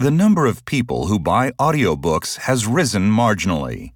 The number of people who buy audiobooks has risen marginally.